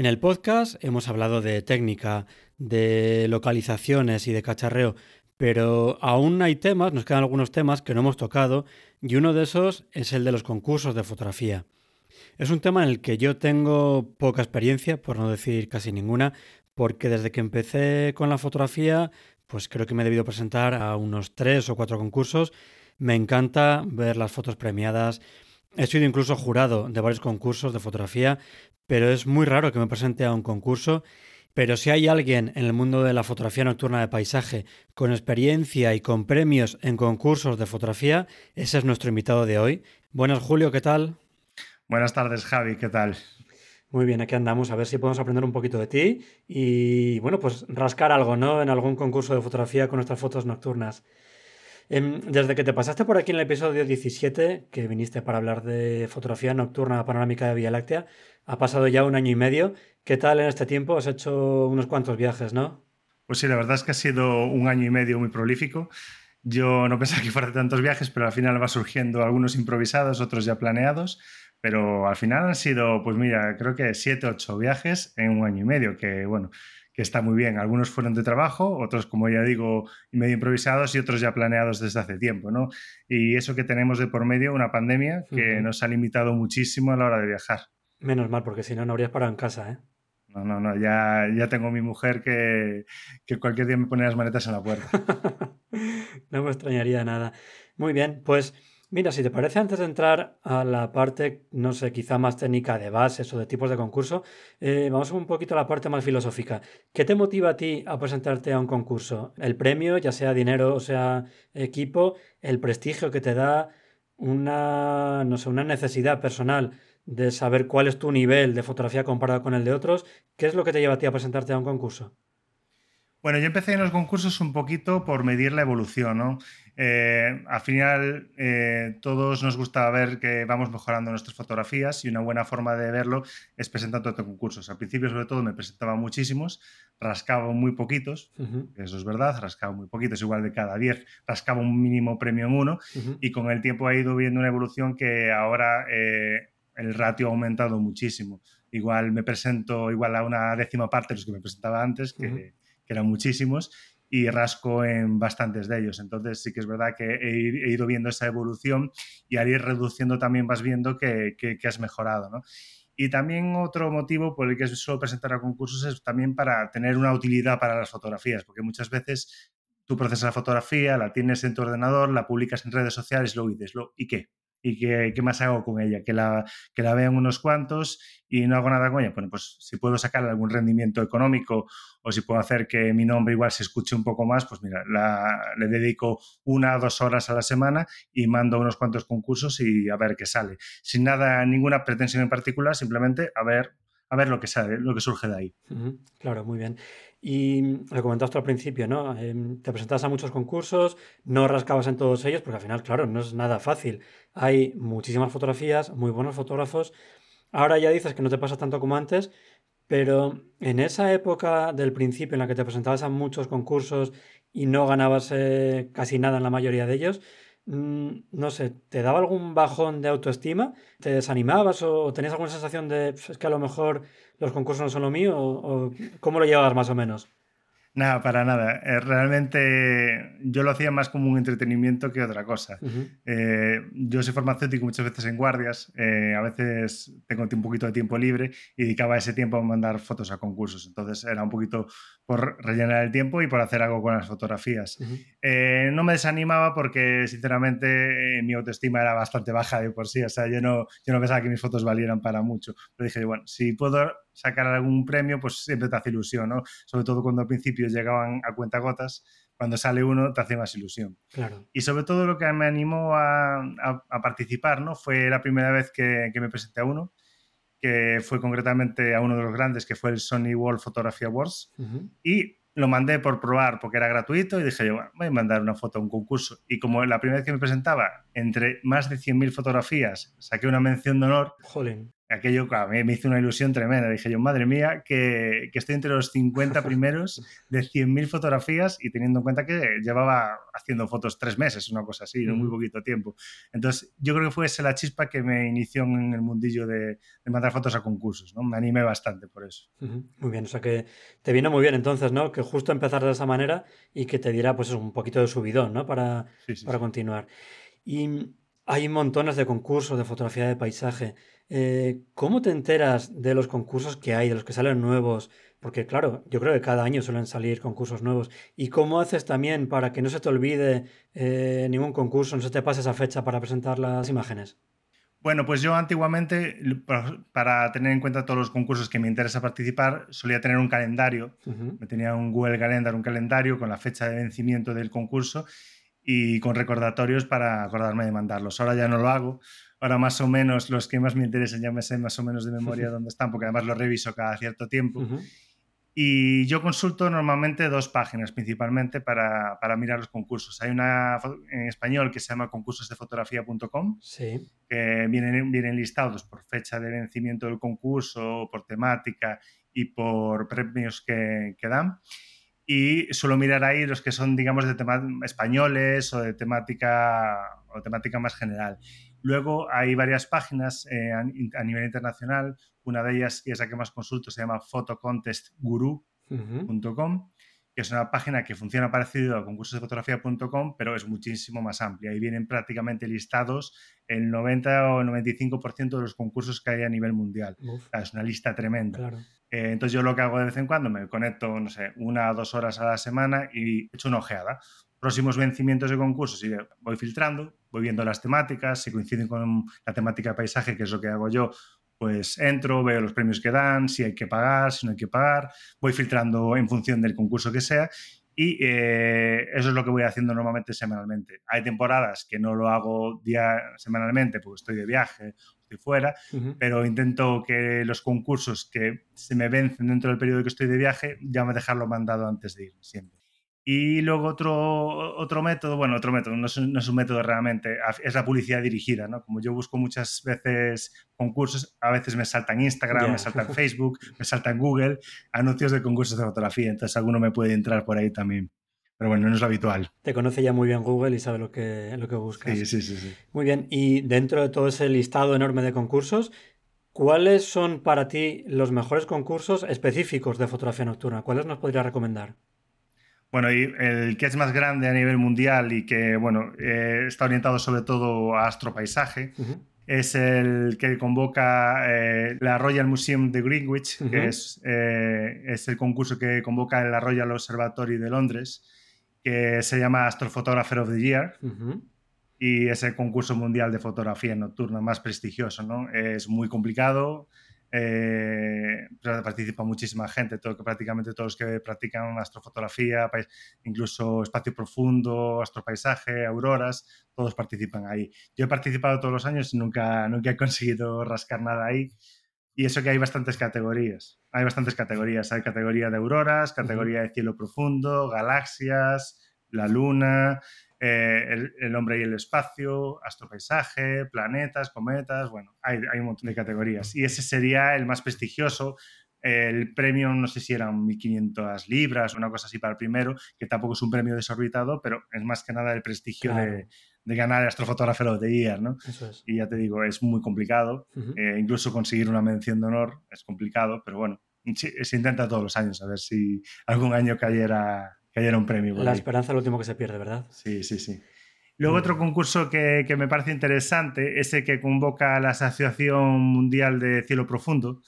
En el podcast hemos hablado de técnica, de localizaciones y de cacharreo, pero aún hay temas, nos quedan algunos temas que no hemos tocado y uno de esos es el de los concursos de fotografía. Es un tema en el que yo tengo poca experiencia, por no decir casi ninguna, porque desde que empecé con la fotografía, pues creo que me he debido presentar a unos tres o cuatro concursos. Me encanta ver las fotos premiadas. He sido incluso jurado de varios concursos de fotografía, pero es muy raro que me presente a un concurso. Pero si hay alguien en el mundo de la fotografía nocturna de paisaje con experiencia y con premios en concursos de fotografía, ese es nuestro invitado de hoy. Buenas, Julio, ¿qué tal? Buenas tardes, Javi, ¿qué tal? Muy bien, aquí andamos a ver si podemos aprender un poquito de ti y, bueno, pues rascar algo, ¿no? En algún concurso de fotografía con nuestras fotos nocturnas. Em, desde que te pasaste por aquí en el episodio 17, que viniste para hablar de fotografía nocturna panorámica de Vía Láctea, ha pasado ya un año y medio. ¿Qué tal en este tiempo? Has hecho unos cuantos viajes, ¿no? Pues sí, la verdad es que ha sido un año y medio muy prolífico. Yo no pensaba que fuera tantos viajes, pero al final va surgiendo algunos improvisados, otros ya planeados. Pero al final han sido, pues mira, creo que siete, ocho viajes en un año y medio, que bueno, que está muy bien. Algunos fueron de trabajo, otros, como ya digo, medio improvisados y otros ya planeados desde hace tiempo, ¿no? Y eso que tenemos de por medio, una pandemia que nos ha limitado muchísimo a la hora de viajar. Menos mal, porque si no, no habrías parado en casa, ¿eh? No, no, no, ya, ya tengo mi mujer que, que cualquier día me pone las maletas en la puerta. no me extrañaría nada. Muy bien, pues Mira, si te parece, antes de entrar a la parte, no sé, quizá más técnica de bases o de tipos de concurso, eh, vamos un poquito a la parte más filosófica. ¿Qué te motiva a ti a presentarte a un concurso? ¿El premio, ya sea dinero o sea equipo, el prestigio que te da, una, no sé, una necesidad personal de saber cuál es tu nivel de fotografía comparado con el de otros? ¿Qué es lo que te lleva a ti a presentarte a un concurso? Bueno, yo empecé en los concursos un poquito por medir la evolución, ¿no? Eh, al final, eh, todos nos gusta ver que vamos mejorando nuestras fotografías y una buena forma de verlo es presentando concursos. Al principio, sobre todo, me presentaba muchísimos, rascaba muy poquitos, eso es verdad, rascaba muy poquitos, igual de cada 10, rascaba un mínimo premio en uno y con el tiempo he ido viendo una evolución que ahora eh, el ratio ha aumentado muchísimo. Igual me presento igual a una décima parte de los que me presentaba antes, que que eran muchísimos, y rasco en bastantes de ellos. Entonces sí que es verdad que he, ido viendo esa evolución y al ir reduciendo también vas viendo que, has mejorado. Y también otro motivo por el que suelo presentar a concursos es también para tener una utilidad para las fotografías, porque muchas veces tú procesas la fotografía, la tienes en tu ordenador, la publicas en redes sociales, luego dices, ¿y qué? Y qué, más hago con ella, que la, que la vean unos cuantos y no hago nada con ella. Bueno, pues si puedo sacar algún rendimiento económico o si puedo hacer que mi nombre igual se escuche un poco más, pues mira, le dedico una o dos horas a la semana y mando unos cuantos concursos y a ver qué sale. Sin nada, ninguna pretensión en particular, simplemente a ver, a ver lo que sale, lo que surge de ahí. Claro, muy bien. Y lo comentaste al principio, ¿no? Em, te presentabas a muchos concursos, no rascabas en todos ellos, porque al final, claro, no es nada fácil. Hay muchísimas fotografías, muy buenos fotógrafos. Ahora ya dices que no te pasa tanto como antes, pero en esa época del principio en la que te presentabas a muchos concursos y no ganabas eh, casi nada en la mayoría de ellos, no sé, ¿te daba algún bajón de autoestima? ¿Te desanimabas o tenías alguna sensación de es que a lo mejor los concursos no son lo mío? ¿O, cómo lo llevabas más o menos? Nada, para nada. Eh, realmente yo lo hacía más como un entretenimiento que otra cosa. Eh, yo soy farmacéutico muchas veces en guardias, eh, a veces tengo un poquito de tiempo libre y dedicaba ese tiempo a mandar fotos a concursos. Entonces era un poquito por rellenar el tiempo y por hacer algo con las fotografías. no me desanimaba porque sinceramente mi autoestima era bastante baja de por sí. O sea, yo no, yo no pensaba que mis fotos valieran para mucho. Pero dije, bueno, si puedo sacar algún premio, pues siempre te hace ilusión, ¿no? Sobre todo cuando al principio llegaban a cuenta gotas, cuando sale uno te hace más ilusión. Claro. Y sobre todo lo que me animó a, participar, ¿no? Fue la primera vez que, me presenté a uno, que fue concretamente a uno de los grandes, que fue el Sony World Photography Awards. Y lo mandé por probar porque era gratuito y dije yo, voy a mandar una foto a un concurso. Y como la primera vez que me presentaba, entre más de 100.000 fotografías, saqué una mención de honor. Jolín aquello a mí me hizo una ilusión tremenda. Dije yo, madre mía, que, que estoy entre los 50 primeros de 100.000 fotografías y teniendo en cuenta que llevaba haciendo fotos tres meses, una cosa así, en muy poquito tiempo. Entonces, yo creo que fue esa la chispa que me inició en el mundillo de, de mandar fotos a concursos, ¿no? Me animé bastante por eso. Muy bien, o sea que te vino muy bien entonces, ¿no? Que justo empezar de esa manera y que te diera pues un poquito de subidón, ¿no? Para, para continuar. Y hay montones de concursos de fotografía de paisaje. Eh, ¿Cómo te enteras de los concursos que hay, de los que salen nuevos? Porque claro, yo creo que cada año suelen salir concursos nuevos. ¿Y cómo haces también para que no se te olvide eh, ningún concurso, no se te pase esa fecha para presentar las imágenes? Bueno, pues yo antiguamente, para tener en cuenta todos los concursos que me interesa participar, solía tener un calendario. Me tenía un Google Calendar, un calendario con la fecha de vencimiento del concurso y con recordatorios para acordarme de mandarlos. Ahora ya no lo hago ahora más o menos los que más me interesan ya me sé más o menos de memoria dónde están, porque además los reviso cada cierto tiempo. Y yo consulto normalmente dos páginas principalmente para, para, mirar los concursos. Hay una en español que se llama concursosdefotografía.com, sí. que vienen, vienen listados por fecha de vencimiento del concurso, por temática y por premios que, que dan y suelo mirar ahí los que son, digamos, de temas españoles o de temática o temática más general. Luego hay varias páginas eh, a, nivel internacional. Una de ellas, que es la que más consulto, se llama photocontestguru.com, que es una página que funciona parecido a concursosdefotografía.com, pero es muchísimo más amplia. Ahí vienen prácticamente listados el 90 o 95% de los concursos que hay a nivel mundial. es una lista tremenda. Eh, entonces yo lo que hago de vez en cuando, me conecto, no sé, una o dos horas a la semana y echo una ojeada próximos vencimientos de concursos y voy filtrando, voy viendo las temáticas, si coinciden con la temática de paisaje, que es lo que hago yo, pues entro, veo los premios que dan, si hay que pagar, si no hay que pagar, voy filtrando en función del concurso que sea y eh, eso es lo que voy haciendo normalmente semanalmente. Hay temporadas que no lo hago día semanalmente porque estoy de viaje, estoy fuera, pero intento que los concursos que se me vencen dentro del periodo que estoy de viaje, ya me dejarlo mandado antes de ir, siempre. Y luego otro, otro método, bueno, otro método, no es, un método realmente, es la publicidad dirigida, ¿no? Como yo busco muchas veces concursos, a veces me salta en Instagram, me salta en Facebook, me salta en Google, anuncios de concursos de fotografía, entonces alguno me puede entrar por ahí también. Pero bueno, no es lo habitual. Te conoce ya muy bien Google y sabe lo que, lo que buscas. Sí, sí, sí, sí. Muy bien, y dentro de todo ese listado enorme de concursos, ¿cuáles son para ti los mejores concursos específicos de fotografía nocturna? ¿Cuáles nos podrías recomendar? Bueno, y el que es más grande a nivel mundial y que, bueno, eh, está orientado sobre todo a astropaisaje, es el que convoca eh, la Royal Museum de Greenwich, que es, eh, es, el concurso que convoca la Royal Observatory de Londres, que se llama Astrophotographer of the Year. Y es el concurso mundial de fotografía nocturna más prestigioso, ¿no? Es muy complicado, eh, participa muchísima gente, todo, prácticamente todos los que practican astrofotografía, incluso espacio profundo, astropaisaje, auroras, todos participan ahí. Yo he participado todos los años y nunca, nunca he conseguido rascar nada ahí. Y eso que hay bastantes categorías. Hay bastantes categorías. Hay categoría de auroras, categoría de cielo profundo, galaxias, la luna, eh, el, hombre y el espacio, astropaisaje, planetas, cometas, bueno, hay, un montón de categorías. Y ese sería el más prestigioso. El premio, no sé si eran 1.500 libras o una cosa así para el primero, que tampoco es un premio desorbitado, pero es más que nada el prestigio de, ganar el astrofotógrafo de IAR, ¿no? Y ya te digo, es muy complicado. Eh, incluso conseguir una mención de honor es complicado, pero bueno, se intenta todos los años, a ver si algún año cayera, cayera un premio. La esperanza es lo último que se pierde, ¿verdad? Sí, sí, sí. Luego otro concurso que, me parece interesante, ese que convoca la Asociación Mundial de Cielo Profundo.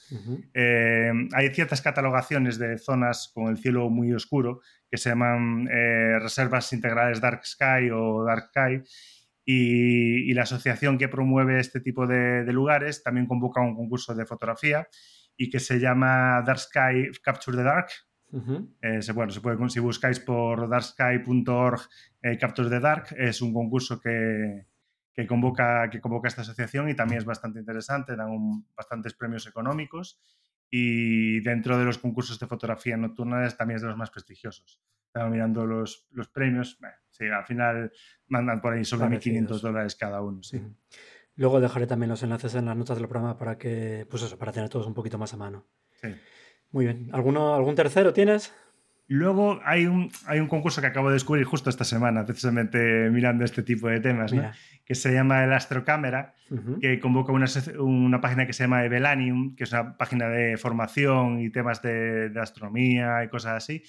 Eh, hay ciertas catalogaciones de zonas con el cielo muy oscuro que se llaman eh, reservas integrales Dark Sky o Dark Sky. Y, la asociación que promueve este tipo de, lugares también convoca un concurso de fotografía y que se llama Dark Sky Capture the Dark, eh, bueno, se puede, si buscáis por darksky.org eh, Capture the Dark, es un concurso que, convoca, que convoca esta asociación y también es bastante interesante, dan bastantes premios económicos y dentro de los concursos de fotografía nocturna también es de los más prestigiosos. Estaba mirando los, los premios, sí, al final mandan por ahí sobre 1.500 dólares cada uno. Sí. Luego dejaré también los enlaces en las notas del programa para que, pues eso, para tener todos un poquito más a mano. Sí. Muy bien. ¿Alguno, ¿Algún tercero tienes? Luego hay un, hay un concurso que acabo de descubrir justo esta semana, precisamente mirando este tipo de temas, que se llama el Astrocámara, que convoca una, una, página que se llama Evelanium, que es una página de formación y temas de, de astronomía y cosas así.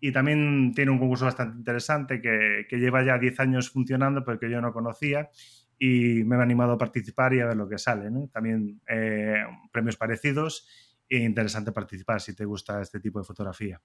Y también tiene un concurso bastante interesante que, que lleva ya 10 años funcionando, pero que yo no conocía y me he animado a participar y a ver lo que sale. También eh, premios parecidos interesante participar si te gusta este tipo de fotografía.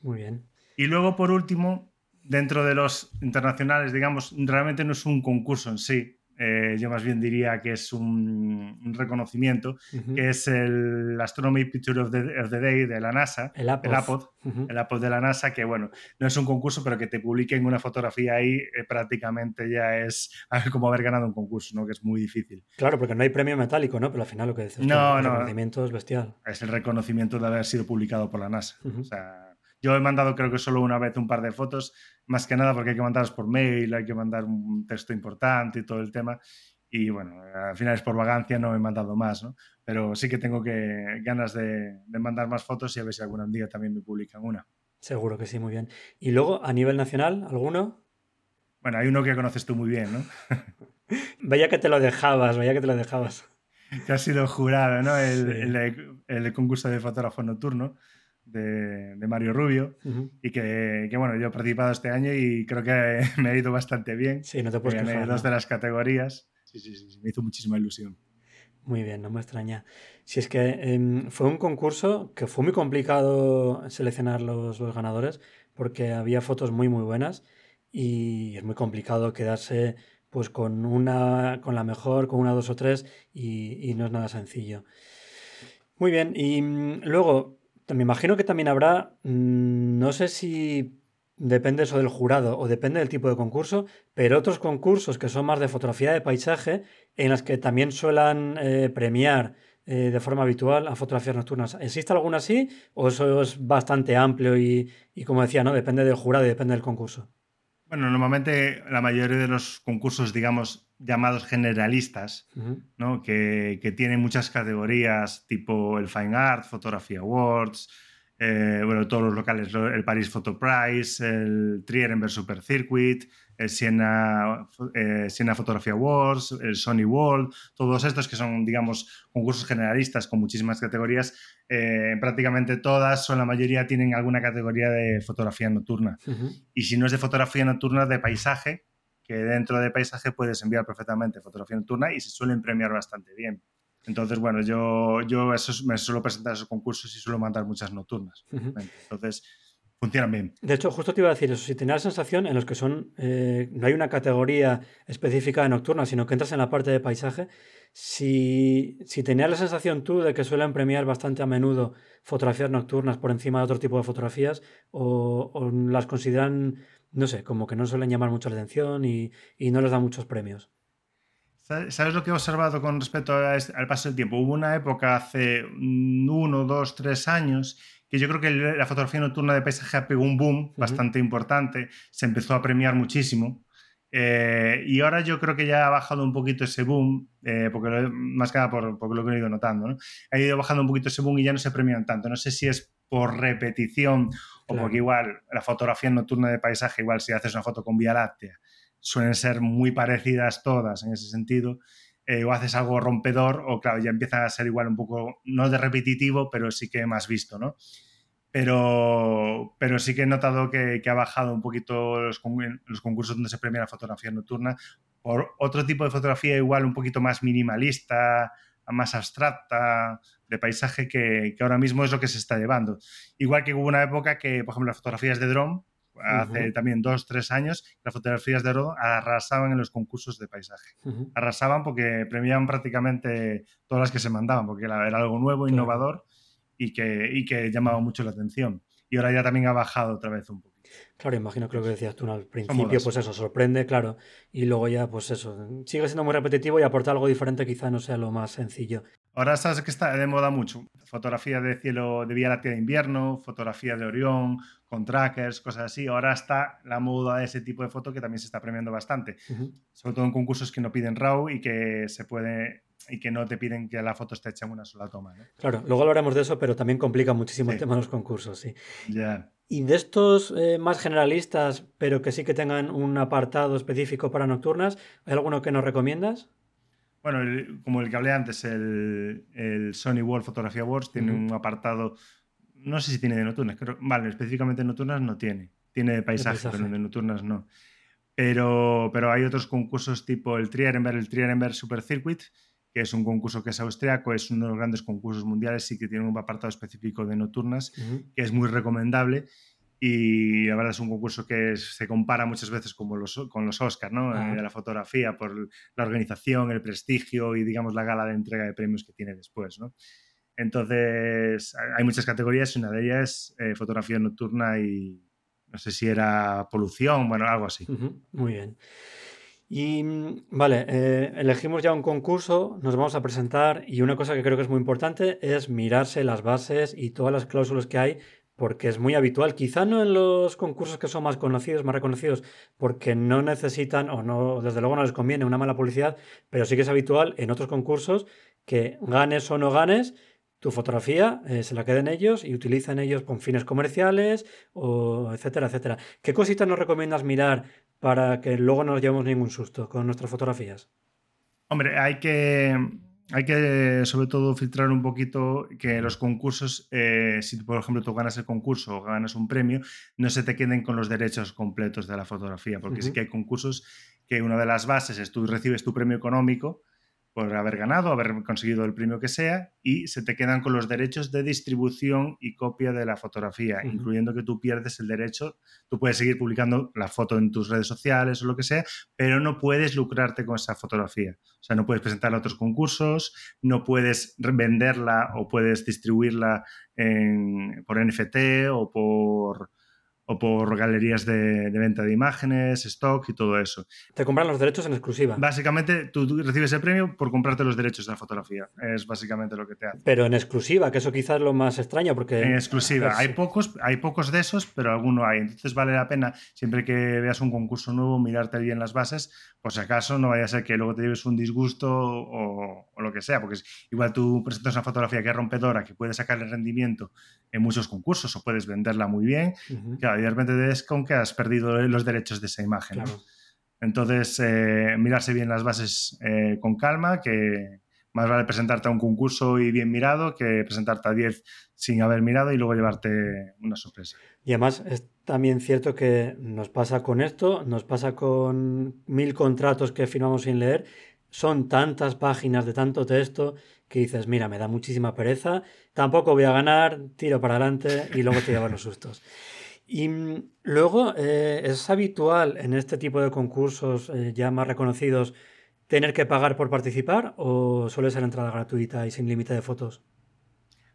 Muy bien. Y luego, por último, dentro de los internacionales, digamos, realmente no es un concurso en sí, eh, yo más bien diría que es un, reconocimiento, que es el Astronomy Picture of the, Day de la NASA, el APOD, el APOD, de la NASA, que bueno, no es un concurso, pero que te publiquen una fotografía ahí eh, prácticamente ya es como haber ganado un concurso, ¿no? que es muy difícil. Claro, porque no hay premio metálico, ¿no? Pero al final lo que dices, no, el no, reconocimiento es bestial. Es el reconocimiento de haber sido publicado por la NASA. O sea, yo he mandado creo que solo una vez un par de fotos, más que nada porque hay que mandarlas por mail, hay que mandar un texto importante y todo el tema. Y bueno, al final es por vagancia, no he mandado más, ¿no? Pero sí que tengo que, ganas de, mandar más fotos y a ver si algún día también me publican una. Seguro que sí, muy bien. ¿Y luego, a nivel nacional, alguno? Bueno, hay uno que conoces tú muy bien, ¿no? veía que te lo dejabas, veía que te lo dejabas. Que ha sido jurado, ¿no? El, el concurso de fotógrafo nocturno de, Mario Rubio y que, bueno, yo he participado este año y creo que me ha ido bastante bien. Sí, no te puedes Gané dos de las categorías. Sí, sí, sí, me hizo muchísima ilusión. Muy bien, no me extraña. Si es que em, fue un concurso que fue muy complicado seleccionar los, los, ganadores porque había fotos muy, muy buenas y es muy complicado quedarse pues con una, con la mejor, con una, dos o tres y, y no es nada sencillo. Muy bien, y mm, luego me imagino que también habrá, mm, no sé si depende eso del jurado o depende del tipo de concurso, pero otros concursos que son más de fotografía de paisaje, en las que también suelen eh, premiar eh, de forma habitual a fotografías nocturnas. ¿Existe alguna así o eso es bastante amplio y, y como decía, ¿no? depende del jurado y depende del concurso? Bueno, normalmente la mayoría de los concursos, digamos, llamados generalistas, ¿no? que, que, tienen muchas categorías, tipo el Fine Art, Photography Awards, eh, bueno, todos los locales, el Paris Photo Prize, el Trierenberg Super Circuit, el Siena, eh, Siena Photography Awards, el Sony World, todos estos que son, digamos, concursos generalistas con muchísimas categorías, eh, prácticamente todas o la mayoría tienen alguna categoría de fotografía nocturna. Y si no es de fotografía nocturna, de paisaje, que dentro de paisaje puedes enviar perfectamente fotografía nocturna y se suelen premiar bastante bien. Entonces, bueno, yo, yo eso, me suelo presentar esos concursos y suelo mandar muchas nocturnas. Entonces, funcionan bien. De hecho, justo te iba a decir eso, si tenías la sensación en los que son, eh, no hay una categoría específica de nocturna, sino que entras en la parte de paisaje, si, si tenías la sensación tú de que suelen premiar bastante a menudo fotografías nocturnas por encima de otro tipo de fotografías, o, o las consideran no sé, como que no suelen llamar mucho la atención y, no les dan muchos premios. ¿Sabes lo que he observado con respecto al paso del tiempo? Hubo una época hace uno, dos, tres años que yo creo que la fotografía nocturna de paisaje pegó un boom bastante importante, se empezó a premiar muchísimo. Eh, y ahora yo creo que ya ha bajado un poquito ese boom, eh, porque más que nada por, por, lo que he ido notando. ¿no? Ha ido bajando un poquito ese boom y ya no se premian tanto. No sé si es por repetición o porque igual la fotografía nocturna de paisaje, igual si haces una foto con Vía Láctea, suelen ser muy parecidas todas en ese sentido. eh, o haces algo rompedor, o claro, ya empieza a ser igual un poco, no de repetitivo, pero sí que más visto, ¿no? Pero, pero sí que he notado que, ha bajado un poquito los, los, concursos donde se premia la fotografía nocturna por otro tipo de fotografía igual un poquito más minimalista, más abstracta, de paisaje, que, ahora mismo es lo que se está llevando. Igual que hubo una época que, por ejemplo, las fotografías de dron, hace también dos, tres años, las fotografías de dron arrasaban en los concursos de paisaje. Arrasaban porque premiaban prácticamente todas las que se mandaban, porque era, algo nuevo, innovador y que, y que llamaba mucho la atención. Y ahora ya también ha bajado otra vez un poco. Claro, imagino que lo que decías tú al principio, pues eso, sorprende, claro, y luego ya, pues eso, sigue siendo muy repetitivo y aportar algo diferente quizá no sea lo más sencillo. Ahora sabes que está de moda mucho. Fotografía de cielo de Vía Láctea de invierno, fotografía de Orión, con trackers, cosas así. Ahora está la moda de ese tipo de foto que también se está premiando bastante. Sobre todo en concursos que no piden RAW y que se puede y que no te piden que la foto esté hecha en una sola toma. Claro, luego hablaremos de eso, pero también complica muchísimo el tema de los concursos, sí. Ya. Y de estos eh, más generalistas, pero que sí que tengan un apartado específico para nocturnas, ¿hay alguno que nos recomiendas? Bueno, como el que hablé antes, el, Sony World Photography Awards tiene un apartado, no sé si tiene de nocturnas, creo, vale, específicamente de nocturnas no tiene. Tiene de paisaje, pero de nocturnas no. Pero, pero hay otros concursos tipo el Trierenberg, el Trierenberg Super Circuit, que es un concurso que es austriaco, es uno de los grandes concursos mundiales y que tiene un apartado específico de nocturnas, que es muy recomendable. Y la verdad es un concurso que se compara muchas veces con los, con los Oscars, ¿no? de la fotografía, por la organización, el prestigio y, digamos, la gala de entrega de premios que tiene después, ¿no? Entonces, hay muchas categorías y una de ellas es eh, fotografía nocturna y no sé si era polución, bueno, algo así. Muy bien. Y mm, vale, eh, elegimos ya un concurso, nos vamos a presentar y una cosa que creo que es muy importante es mirarse las bases y todas las cláusulas que hay porque es muy habitual, quizá no en los concursos que son más conocidos, más reconocidos, porque no necesitan o no, desde luego no les conviene una mala publicidad, pero sí que es habitual en otros concursos que ganes o no ganes, tu fotografía eh, se la queden ellos y utilicen ellos con fines comerciales o etcétera, etcétera. ¿Qué cositas nos recomiendas mirar para que luego no nos llevemos ningún susto con nuestras fotografías? Hombre, hay que, hay que sobre todo filtrar un poquito que los concursos, eh, si por ejemplo tú ganas el concurso o ganas un premio, no se te queden con los derechos completos de la fotografía, porque sí que hay concursos que una de las bases es tú recibes tu premio económico, por haber ganado, haber conseguido el premio que sea, y se te quedan con los derechos de distribución y copia de la fotografía, incluyendo que tú pierdes el derecho, tú puedes seguir publicando la foto en tus redes sociales o lo que sea, pero no puedes lucrarte con esa fotografía. O sea, no puedes presentarla a otros concursos, no puedes venderla o puedes distribuirla por NFT o por o por galerías de, venta de imágenes, stock y todo eso. Te compran los derechos en exclusiva. Básicamente, tú, recibes el premio por comprarte los derechos de la fotografía. Es básicamente lo que te hace. Pero en exclusiva, que eso quizás es lo más extraño porque... En exclusiva. Hay pocos, hay pocos de esos, pero alguno hay. Entonces vale la pena, siempre que veas un concurso nuevo, mirarte bien las bases, por si acaso no vaya a ser que luego te lleves un disgusto o, lo que sea, porque igual tú presentas una fotografía que es rompedora, que puede sacar el rendimiento en muchos concursos o puedes venderla muy bien y de repente es con que has perdido los derechos de esa imagen. Entonces, eh, mirarse bien las bases eh, con calma, que más vale presentarte a un concurso y bien mirado que presentarte a 10 sin haber mirado y luego llevarte una sorpresa. Y además es también cierto que nos pasa con esto, nos pasa con mil contratos que firmamos sin leer, son tantas páginas de tanto texto que dices, mira, me da muchísima pereza, tampoco voy a ganar, tiro para adelante y luego te llevan los sustos. Y mm, luego, eh, ¿es habitual en este tipo de concursos eh, ya más reconocidos tener que pagar por participar o suele ser entrada gratuita y sin límite de fotos?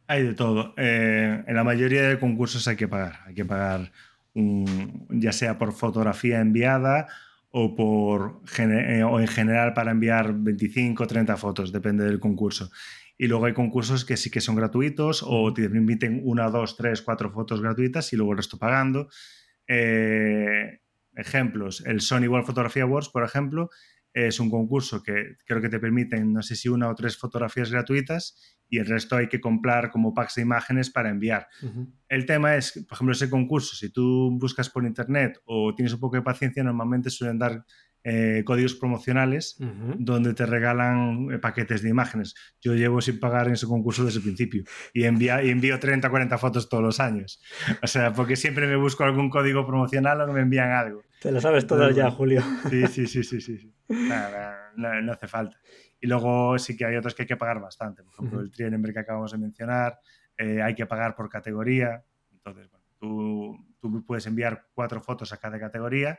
Hay de todo. Eh, en la mayoría de concursos hay que pagar. Hay que pagar ya sea por fotografía enviada o, por, o en general para enviar 25 o 30 fotos, depende del concurso. Y luego hay concursos que sí que son gratuitos o te permiten una, dos, tres, cuatro fotos gratuitas y luego el resto pagando. Eh, ejemplos, el Sony World Photography Awards, por ejemplo, es un concurso que creo que te permiten, no sé si una o tres fotografías gratuitas y el resto hay que comprar como packs de imágenes para enviar. El tema es, por ejemplo, ese concurso, si tú buscas por internet o tienes un poco de paciencia, normalmente suelen dar eh, códigos promocionales donde te regalan eh, paquetes de imágenes. Yo llevo sin pagar en ese concurso desde el principio y, envía, y envío 30 40 fotos todos los años. O sea, porque siempre me busco algún código promocional o me envían algo. Te lo sabes todo ya, Julio. Sí, sí, sí, sí, sí. no, hace falta. Y luego sí que hay otros que hay que pagar bastante. Por ejemplo, el Trienenberg que acabamos de mencionar, eh, hay que pagar por categoría. Entonces, bueno, tú, tú puedes enviar cuatro fotos a cada categoría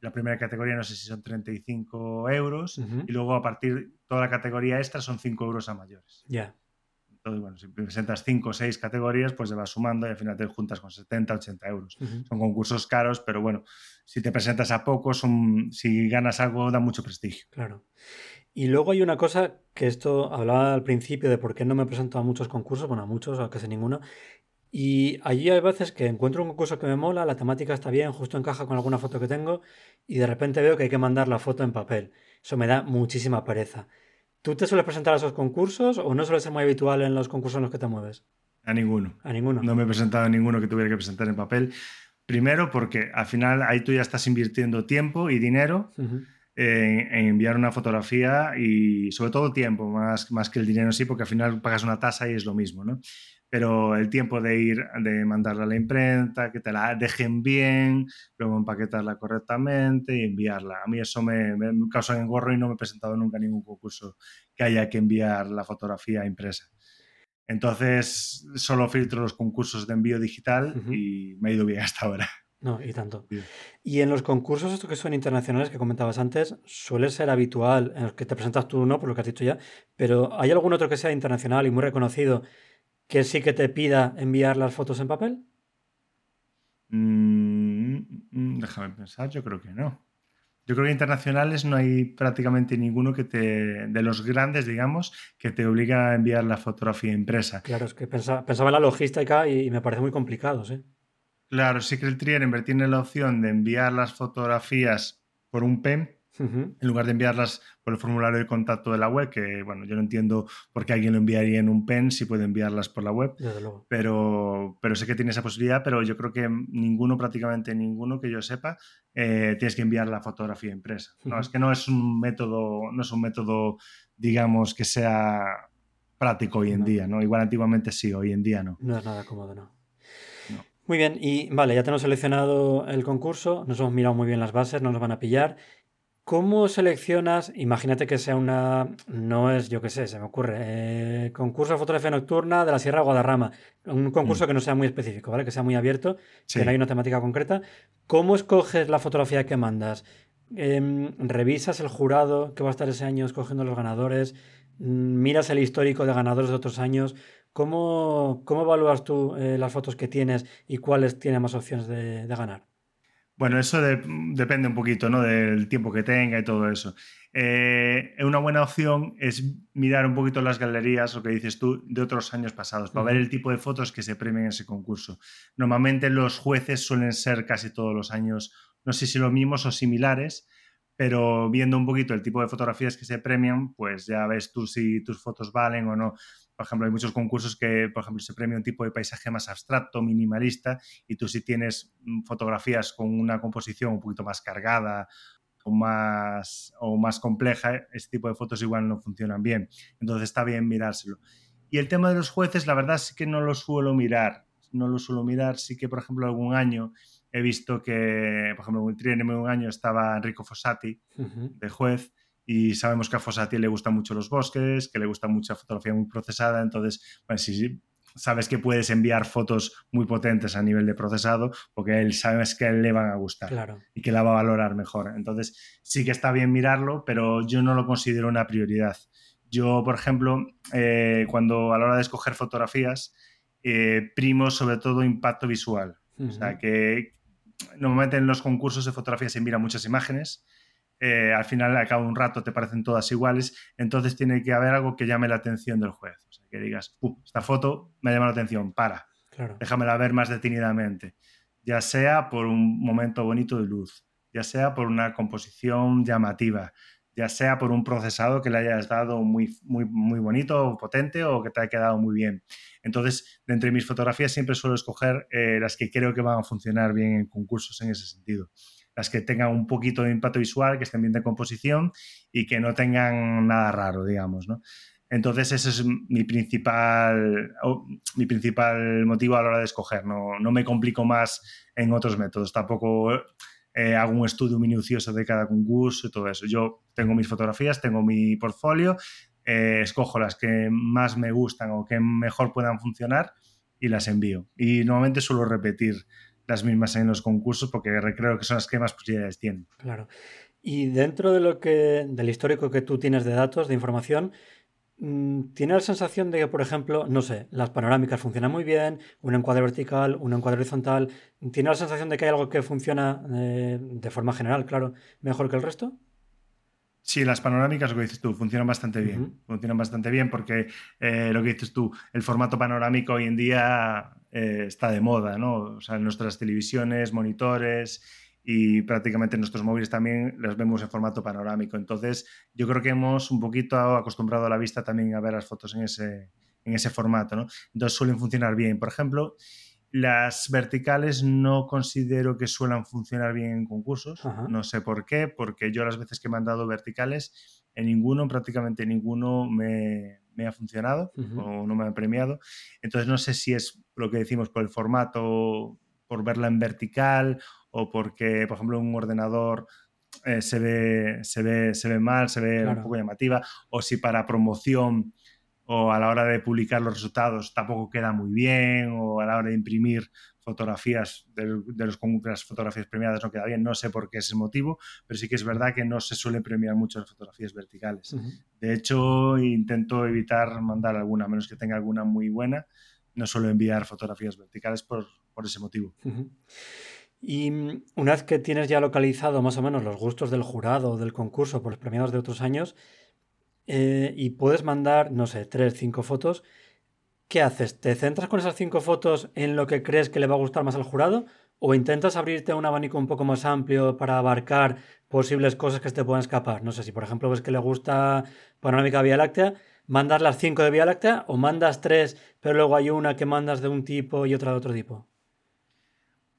la primera categoría no sé si son 35 euros y luego a partir toda la categoría extra son 5 euros a mayores. Ya. Entonces, bueno, si presentas 5 o 6 categorías, pues te vas sumando y al final te juntas con 70, 80 euros. Son concursos caros, pero bueno, si te presentas a poco, son, si ganas algo, da mucho prestigio. Claro. Y luego hay una cosa que esto hablaba al principio de por qué no me presento a muchos concursos, bueno, a muchos, a casi ninguno, y allí hay veces que encuentro un concurso que me mola, la temática está bien, justo encaja con alguna foto que tengo, y de repente veo que hay que mandar la foto en papel. Eso me da muchísima pereza. ¿Tú te sueles presentar a esos concursos o no suele ser muy habitual en los concursos en los que te mueves? A ninguno. A ninguno. No me he presentado a ninguno que tuviera que presentar en papel. Primero porque al final ahí tú ya estás invirtiendo tiempo y dinero en, enviar una fotografía y sobre todo tiempo, más, más que el dinero sí, porque al final pagas una tasa y es lo mismo, ¿no? Pero el tiempo de ir, de mandarla a la imprenta, que te la dejen bien, luego empaquetarla correctamente y enviarla. A mí eso me, me causa engorro y no me he presentado nunca a ningún concurso que haya que enviar la fotografía impresa. Entonces, solo filtro los concursos de envío digital y me ha ido bien hasta ahora. No, y tanto. Y en los concursos estos que son internacionales que comentabas antes, suele ser habitual, en los que te presentas tú, ¿no? Por lo que has dicho ya, pero ¿hay algún otro que sea internacional y muy reconocido que sí que te pida enviar las fotos en papel? Mm, mm, déjame pensar, yo creo que no. Yo creo que internacionales no hay prácticamente ninguno que te, de los grandes, digamos, que te obliga a enviar la fotografía impresa. Claro, es que pensaba, en la logística y, me parece muy complicado, ¿sí? Claro, sí que el Trienberg tiene la opción de enviar las fotografías por un PEM, en lugar de enviarlas por el formulario de contacto de la web, que bueno, yo no entiendo por qué alguien lo enviaría en un pen si puede enviarlas por la web, pero, pero sé que tiene esa posibilidad, pero yo creo que ninguno, prácticamente ninguno que yo sepa, eh, tienes que enviar la fotografía impresa. No, es que no es un método, no es un método, digamos, que sea práctico hoy en día, ¿no? Igual antiguamente sí, hoy en día no. No es nada cómodo, no. Muy bien, y vale, ya tenemos seleccionado el concurso, nos hemos mirado muy bien las bases, no nos van a pillar. ¿Cómo seleccionas? Imagínate que sea una. No es, yo qué sé, se me ocurre. Eh, concurso de fotografía nocturna de la Sierra de Guadarrama. Un concurso mm. que no sea muy específico, ¿vale? Que sea muy abierto, que no hay una temática concreta. ¿Cómo escoges la fotografía que mandas? Em, ¿Revisas el jurado que va a estar ese año escogiendo los ganadores? Mm, ¿Miras el histórico de ganadores de otros años? ¿Cómo, cómo evalúas tú eh, las fotos que tienes y cuáles tienen más opciones de ganar? Bueno, eso depende un poquito ¿no? del tiempo que tenga y todo eso. Eh, una buena opción es mirar un poquito las galerías, lo que dices tú, de otros años pasados, para ver el tipo de fotos que se premian en ese concurso. Normalmente los jueces suelen ser casi todos los años, no sé si los mismos o similares, pero viendo un poquito el tipo de fotografías que se premian, pues ya ves tú si tus fotos valen o no. Por ejemplo, hay muchos concursos que, por ejemplo, se premia un tipo de paisaje más abstracto, minimalista, y tú si tienes mm, fotografías con una composición un poquito más cargada o más, o más compleja, este tipo de fotos igual no funcionan bien. Entonces está bien mirárselo. Y el tema de los jueces, la verdad sí que no lo suelo mirar. No lo suelo mirar. Sí que, por ejemplo, algún año he visto que, por ejemplo, en un año estaba Enrico Fossati de juez y sabemos que a Fossati le gustan mucho los bosques, que le gusta mucha fotografía muy procesada, entonces, bueno, sí, sabes que puedes enviar fotos muy potentes a nivel de procesado, porque él sabes que le van a gustar y que la va a valorar mejor. Entonces, sí que está bien mirarlo, pero yo no lo considero una prioridad. Yo, por ejemplo, eh, cuando a la hora de escoger fotografías, eh, primo sobre todo impacto visual. O sea, que normalmente en los concursos de fotografía se miran muchas imágenes eh, al final, al cabo de un rato, te parecen todas iguales, entonces tiene que haber algo que llame la atención del juez. O sea, que digas, esta foto me llama la atención, para, déjamela ver más detenidamente. Ya sea por un momento bonito de luz, ya sea por una composición llamativa, ya sea por un procesado que le hayas dado muy, muy, muy bonito, potente o que te haya quedado muy bien. Entonces, de entre mis fotografías siempre suelo escoger eh, las que creo que van a funcionar bien en concursos en ese sentido las que tengan un poquito de impacto visual, que estén bien de composición y que no tengan nada raro, digamos, ¿no? Entonces ese es mi principal, mi principal motivo a la hora de escoger. No, no me complico más en otros métodos. Tampoco eh, hago un estudio minucioso de cada concurso y todo eso. Yo tengo mis fotografías, tengo mi portfolio, eh, escojo las que más me gustan o que mejor puedan funcionar y las envío. Y normalmente suelo repetir las mismas en los concursos porque creo que son las que más posibilidades tienen. Claro. Y dentro de lo que, del histórico que tú tienes de datos, de información, Mm, ¿Tiene la sensación de que, por ejemplo, no sé, las panorámicas funcionan muy bien, un encuadre vertical, un encuadre horizontal? ¿Tiene la sensación de que hay algo que funciona eh, de forma general, claro, mejor que el resto? Sí, las panorámicas, lo que dices tú, funcionan bastante bien. Funcionan bastante bien porque eh, lo que dices tú, el formato panorámico hoy en día eh, está de moda, ¿no? O sea, nuestras televisiones, monitores y prácticamente nuestros móviles también los vemos en formato panorámico. Entonces, yo creo que hemos un poquito acostumbrado a la vista también a ver las fotos en ese, en ese formato, ¿no? Entonces suelen funcionar bien. Por ejemplo, las verticales no considero que suelan funcionar bien en concursos. No sé por qué, porque yo las veces que me han dado verticales, en ninguno, prácticamente ninguno me, me ha funcionado o no me han premiado. Entonces no sé si es lo que decimos por el formato, por verla en vertical o porque, por ejemplo, un ordenador eh, se, ve, se, ve, se ve mal, se ve un poco llamativa, o si para promoción o a la hora de publicar los resultados tampoco queda muy bien, o a la hora de imprimir fotografías de, los, las fotografías premiadas no queda bien, no sé por qué es el motivo, pero sí que es verdad que no se suele premiar mucho las fotografías verticales. De hecho, intento evitar mandar alguna, a menos que tenga alguna muy buena, no suelo enviar fotografías verticales por, por ese motivo. Y mm, una vez que tienes ya localizado más o menos los gustos del jurado o del concurso por los premiados de otros años eh, y puedes mandar, no sé, tres, cinco fotos, ¿qué haces? ¿Te centras con esas cinco fotos en lo que crees que le va a gustar más al jurado? ¿O intentas abrirte un abanico un poco más amplio para abarcar posibles cosas que te puedan escapar? No sé si, por ejemplo, ves que le gusta Panorámica Vía Láctea, ¿mandas las cinco de Vía Láctea o mandas tres, pero luego hay una que mandas de un tipo y otra de otro tipo?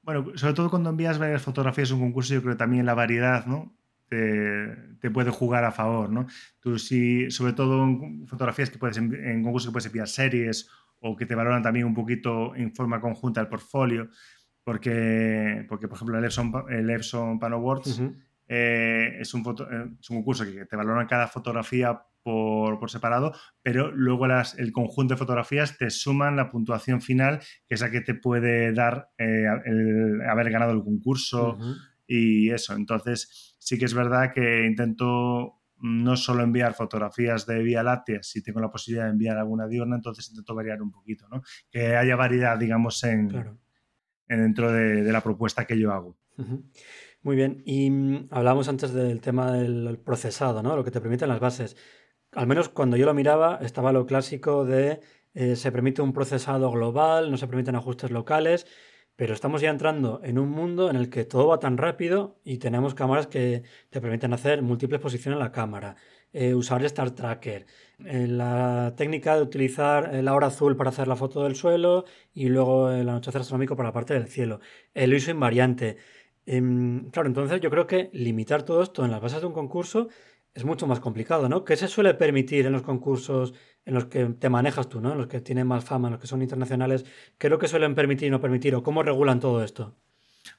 Bueno, sobre todo cuando envías varias fotografías a un concurso, yo creo que también la variedad, ¿no? Te, puede jugar a favor, ¿no? Tú sí, sobre todo en fotografías que puedes, en concursos que puedes enviar series o que te valoran también un poquito en forma conjunta el portfolio, porque, porque por ejemplo el Epson, el Epson Pan Awards eh, es, un eh, es un concurso que te valoran cada fotografía por, separado, pero luego las, el conjunto de fotografías te suman la puntuación final, que es la que te puede dar eh, el haber ganado el concurso y eso. Entonces, sí que es verdad que intento no solo enviar fotografías de Vía Láctea, si tengo la posibilidad de enviar alguna diurna, entonces intento variar un poquito, ¿no? Que haya variedad, digamos, en, dentro de, la propuesta que yo hago. Muy bien, y mm, hablábamos antes del tema del procesado, ¿no? Lo que te permiten las bases al menos cuando yo lo miraba, estaba lo clásico de eh, se permite un procesado global, no se permiten ajustes locales, pero estamos ya entrando en un mundo en el que todo va tan rápido y tenemos cámaras que te permiten hacer múltiples posiciones en la cámara, eh, usar Star Tracker, eh, la técnica de utilizar la hora azul para hacer la foto del suelo y luego el anochecer astronómico para la parte del cielo, el ISO invariante. Em, claro, entonces yo creo que limitar todo esto en las bases de un concurso es mucho más complicado, ¿no? ¿Qué se suele permitir en los concursos en los que te manejas tú, ¿no? En los que tienen más fama, en los que son internacionales? ¿Qué es lo que suelen permitir y no permitir? ¿O cómo regulan todo esto?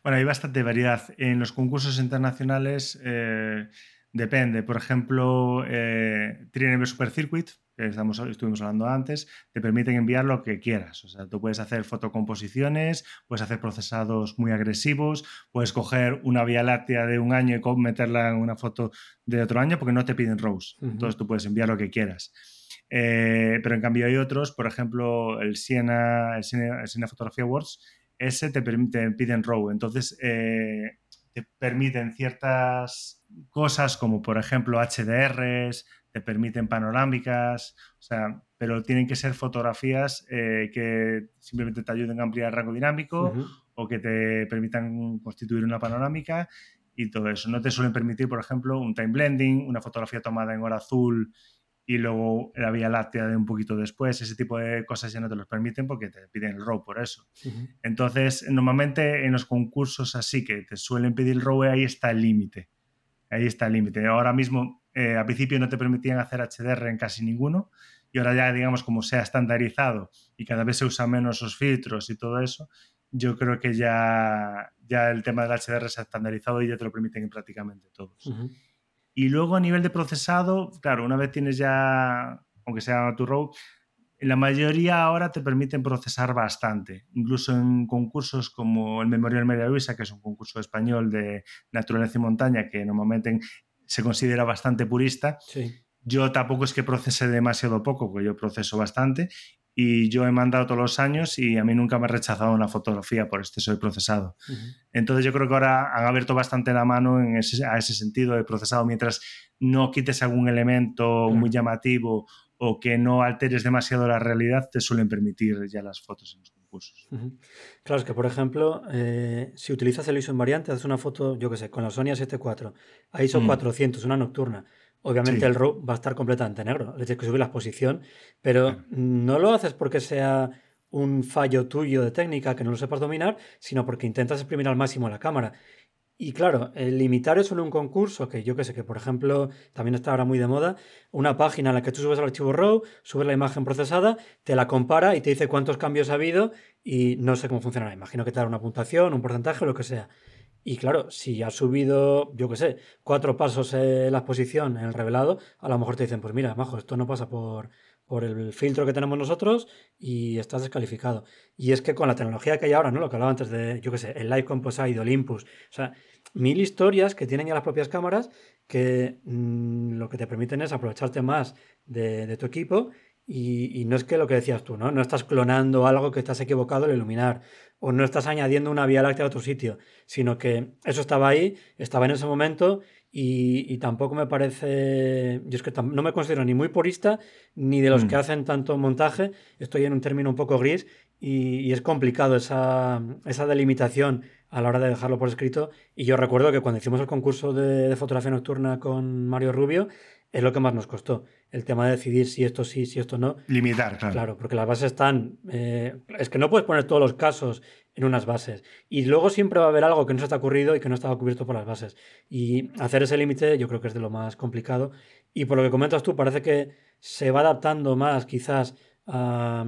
Bueno, hay bastante variedad. En los concursos internacionales eh, depende. Por ejemplo, eh, Triennial Super Circuit, que estamos, estuvimos hablando antes, te permiten enviar lo que quieras. O sea, tú puedes hacer fotocomposiciones, puedes hacer procesados muy agresivos, puedes coger una vía láctea de un año y meterla en una foto de otro año porque no te piden RAWs. Entonces tú puedes enviar lo que quieras. Eh, pero en cambio hay otros, por ejemplo, el Siena, el Siena, Photography Awards, ese te, te piden RAW. Entonces eh, te permiten ciertas cosas como, por ejemplo, HDRs, te permiten panorámicas, o sea, pero tienen que ser fotografías eh, que simplemente te ayuden a ampliar el rango dinámico o que te permitan constituir una panorámica y todo eso. No te suelen permitir, por ejemplo, un time blending, una fotografía tomada en hora azul y luego la Vía Láctea de un poquito después, ese tipo de cosas ya no te los permiten porque te piden el RAW por eso. Entonces, normalmente en los concursos así que te suelen pedir el RAW, ahí está el límite. Ahí está el límite. Ahora mismo, eh, al principio no te permitían hacer HDR en casi ninguno y ahora ya, digamos, como se ha estandarizado y cada vez se usan menos esos filtros y todo eso, yo creo que ya, ya el tema del HDR se ha estandarizado y ya te lo permiten prácticamente todos. Y luego a nivel de procesado, claro, una vez tienes ya, aunque sea tu row, la mayoría ahora te permiten procesar bastante, incluso en concursos como el Memorial María Luisa, que es un concurso español de naturaleza y montaña, que normalmente se considera bastante purista. Yo tampoco es que procese demasiado poco, porque yo proceso bastante y yo he mandado todos los años y a mí nunca me ha rechazado una fotografía por exceso de procesado. Entonces yo creo que ahora han abierto bastante la mano en ese, a ese sentido de procesado, mientras no quites algún elemento muy llamativo o que no alteres demasiado la realidad, te suelen permitir ya las fotos en los concursos. Claro, es que por ejemplo, eh, si utilizas el ISO invariante, haces una foto, yo qué sé, con la Sony A7 a ISO 400, una nocturna, Obviamente el RAW va a estar completamente negro, le tienes que subir la exposición, pero no lo haces porque sea un fallo tuyo de técnica que no lo sepas dominar, sino porque intentas exprimir al máximo la cámara. Y claro, el limitar eso en un concurso, que yo que sé, que por ejemplo también está ahora muy de moda, una página en la que tú subes el archivo RAW, subes la imagen procesada, te la compara y te dice cuántos cambios ha habido y no sé cómo funcionará. Imagino que te dará una puntuación, un porcentaje, lo que sea. Y claro, si has subido, yo qué sé, cuatro pasos en la exposición, en el revelado, a lo mejor te dicen, pues mira, majo, esto no pasa por, por el filtro que tenemos nosotros y estás descalificado. Y es que con la tecnología que hay ahora, ¿no? Lo que hablaba antes de, yo qué sé, el Live Composite, Olympus, o sea, mil historias que tienen ya las propias cámaras que mm, lo que te permiten es aprovecharte más de, de tu equipo y, y, no es que lo que decías tú, ¿no? No estás clonando algo que estás equivocado al iluminar o no estás añadiendo una vía láctea a otro sitio, sino que eso estaba ahí, estaba en ese momento y, tampoco me parece, yo es que no me considero ni muy purista ni de los que mm. hacen tanto montaje, estoy en un término un poco gris y, es complicado esa, esa, delimitación a la hora de dejarlo por escrito y yo recuerdo que cuando hicimos el concurso de, de fotografía nocturna con Mario Rubio, es lo que más nos costó. El tema de decidir si esto sí, si esto no. Limitar, claro. Claro, porque las bases están. Eh, es que no puedes poner todos los casos en unas bases. Y luego siempre va a haber algo que no se te ha ocurrido y que no estaba cubierto por las bases. Y hacer ese límite yo creo que es de lo más complicado. Y por lo que comentas tú, parece que se va adaptando más quizás a,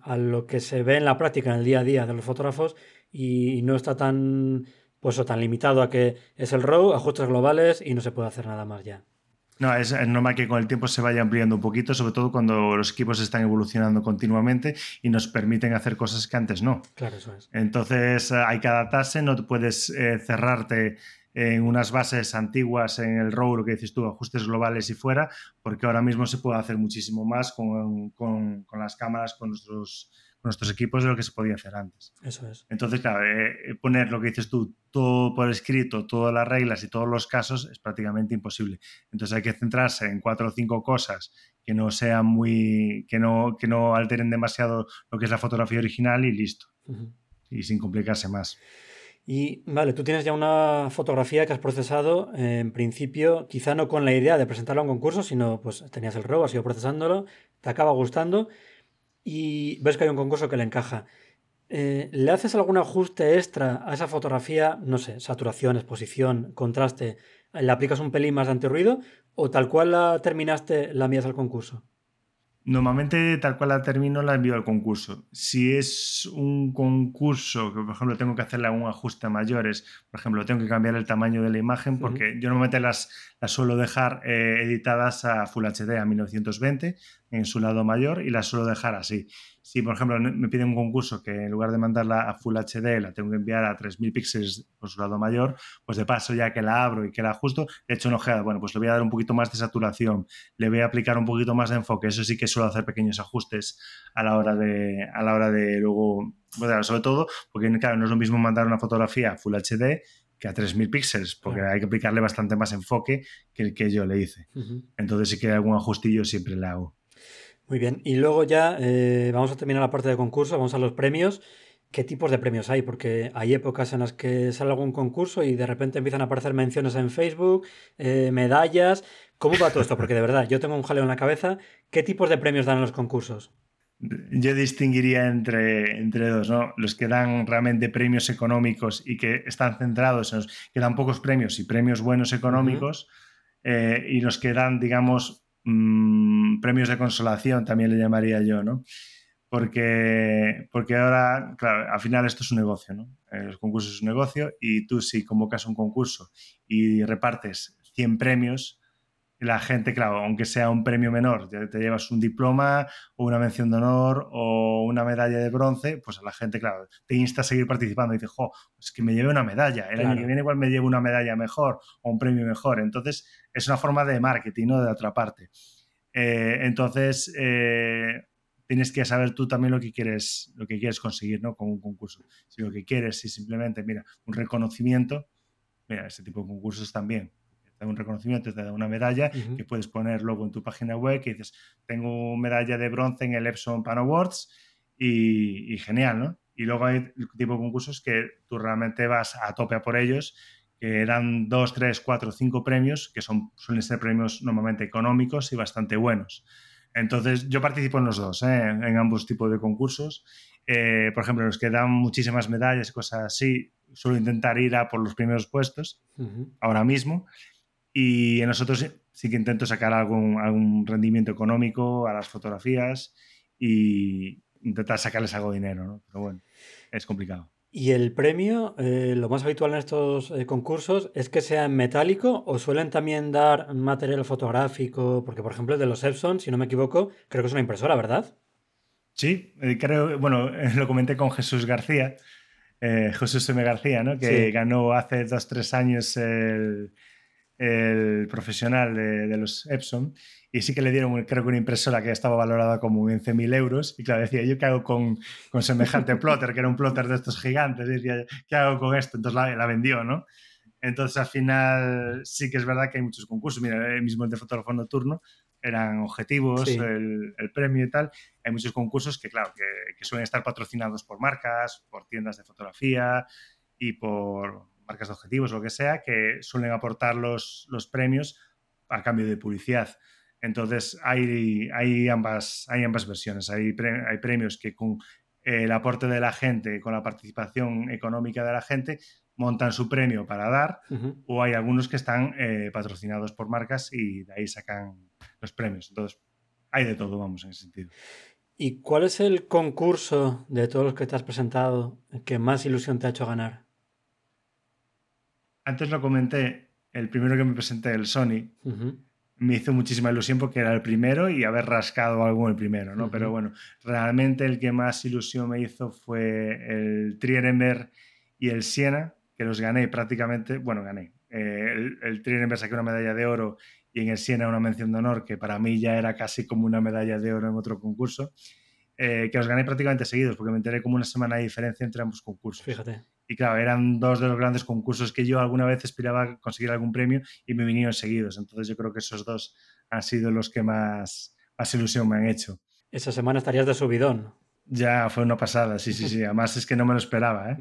a lo que se ve en la práctica, en el día a día de los fotógrafos y no está tan, pues, tan limitado a que es el RAW, ajustes globales y no se puede hacer nada más ya. No, es, normal que con el tiempo se vaya ampliando un poquito, sobre todo cuando los equipos están evolucionando continuamente y nos permiten hacer cosas que antes no. Claro, eso es. Entonces eh, hay que adaptarse, no puedes eh, cerrarte en unas bases antiguas en el lo que dices tú, ajustes globales y fuera, porque ahora mismo se puede hacer muchísimo más con, con, con las cámaras, con nuestros nuestros equipos de lo que se podía hacer antes. Eso es. Entonces, claro, eh, poner lo que dices tú, todo por escrito, todas las reglas y todos los casos es prácticamente imposible. Entonces hay que centrarse en cuatro o cinco cosas que no sean muy, que no, que no alteren demasiado lo que es la fotografía original y listo. Y sin complicarse más. Y vale, tú tienes ya una fotografía que has procesado, en principio, quizá no con la idea de presentarla a un concurso, sino pues tenías el RAW, has ido procesándolo, te acaba gustando y ves que hay un concurso que le encaja. Eh, ¿Le haces algún ajuste extra a esa fotografía? No sé, saturación, exposición, contraste. ¿Le aplicas un pelín más de antirruido? ¿O tal cual la terminaste, la envías al concurso? Normalmente, tal cual la termino, la envío al concurso. Si es un concurso que, por ejemplo, tengo que hacerle algún ajuste a mayores, por ejemplo, tengo que cambiar el tamaño de la imagen, porque yo normalmente las, las suelo dejar eh, editadas a Full HD, a 1920, en su lado mayor, y las suelo dejar así. Si, por ejemplo, me piden un concurso que en lugar de mandarla a Full HD la tengo que enviar a 3000 píxeles por su lado mayor, pues de paso ya que la abro y que la ajusto, le echo una ojeada. Bueno, pues le voy a dar un poquito más de saturación, le voy a aplicar un poquito más de enfoque. Eso sí que suelo hacer pequeños ajustes a la hora de, a la hora de luego, bueno, sobre todo, porque claro, no es lo mismo mandar una fotografía a Full HD que a 3000 píxeles, porque hay que aplicarle bastante más enfoque que el que yo le hice. Entonces sí que algún ajustillo siempre le hago. Muy bien, y luego ya eh, vamos a terminar la parte de concurso, vamos a los premios, qué tipos de premios hay, porque hay épocas en las que sale algún concurso y de repente empiezan a aparecer menciones en Facebook, eh, medallas. ¿Cómo va todo esto? Porque de verdad, yo tengo un jaleo en la cabeza. ¿Qué tipos de premios dan en los concursos? Yo distinguiría entre, entre dos, ¿no? Los que dan realmente premios económicos y que están centrados en los que dan pocos premios y premios buenos económicos, eh, y los que dan, digamos, mm, premios de consolación, también le llamaría yo, ¿no? Porque, porque ahora, claro, al final esto es un negocio, ¿no? Los concursos es un negocio y tú si convocas un concurso y repartes 100 premios, la gente, claro, aunque sea un premio menor, te llevas un diploma o una mención de honor o una medalla de bronce, pues a la gente, claro, te insta a seguir participando y dice, jo, es que me lleve una medalla, el año que viene igual me llevo una medalla mejor o un premio mejor. Entonces, es una forma de marketing, ¿no? De otra parte. Eh, entonces, eh, tienes que saber tú también lo que quieres, lo que quieres conseguir, ¿no? Con un concurso. Si lo que quieres es simplemente, mira, un reconocimiento, mira, este tipo de concursos también te da un reconocimiento, te da una medalla que puedes poner luego en tu página web que dices, tengo medalla de bronce en el Epson Pan Awards y, genial, ¿no? Y luego hay el tipo de concursos que tú realmente vas a tope a por ellos, que dan dos, tres, cuatro, cinco premios, que son, suelen ser premios normalmente económicos y bastante buenos. Entonces, yo participo en los dos, ¿eh? en ambos tipos de concursos. Eh, por ejemplo, los que dan muchísimas medallas y cosas así, suelo intentar ir a por los primeros puestos ahora mismo. Y en nosotros sí que intento sacar algún, algún rendimiento económico a las fotografías y intentar sacarles algo de dinero, ¿no? Pero bueno, es complicado. ¿Y el premio, eh, lo más habitual en estos eh, concursos, es que sea en metálico o suelen también dar material fotográfico? Porque, por ejemplo, de los Epson, si no me equivoco, creo que es una impresora, ¿verdad? Sí, eh, creo, bueno, lo comenté con Jesús García, Jesús M. García, ¿no? Que ganó hace dos, tres años el, el profesional de, los Epson, y sí que le dieron, creo que una impresora que estaba valorada como en 11.000 euros, y claro, decía, ¿yo qué hago con, con semejante plotter, que era un plotter de estos gigantes? Y decía, ¿qué hago con esto? Entonces la, la, vendió, ¿no? Entonces al final sí que es verdad que hay muchos concursos, mira, el mismo el de fotógrafo nocturno, eran objetivos, el, el, premio y tal. Hay muchos concursos que, claro, que, que suelen estar patrocinados por marcas, por tiendas de fotografía y por, marcas de objetivos o lo que sea, que suelen aportar los, los premios a cambio de publicidad. Entonces hay, hay, ambas, hay ambas versiones. Hay, hay premios que con el aporte de la gente, con la participación económica de la gente, montan su premio para dar, o hay algunos que están eh, patrocinados por marcas y de ahí sacan los premios. Entonces, hay de todo, vamos, en ese sentido. ¿Y cuál es el concurso de todos los que te has presentado que más ilusión te ha hecho ganar? Antes lo comenté, el primero que me presenté, el Sony, me hizo muchísima ilusión porque era el primero y haber rascado algo el primero, ¿no? Pero bueno, realmente el que más ilusión me hizo fue el Trierenberg y el Siena, que los gané prácticamente, bueno, gané. Eh, el, el saqué una medalla de oro y en el Siena una mención de honor, que para mí ya era casi como una medalla de oro en otro concurso. Eh, que los gané prácticamente seguidos, porque me enteré como una semana de diferencia entre ambos concursos. Fíjate. Y claro, eran dos de los grandes concursos que yo alguna vez aspiraba conseguir algún premio y me vinieron seguidos. Entonces yo creo que esos dos han sido los que más, más ilusión me han hecho. Esa semana estarías de subidón. Ya fue una pasada, sí, sí, sí. Además es que no me lo esperaba. ¿eh?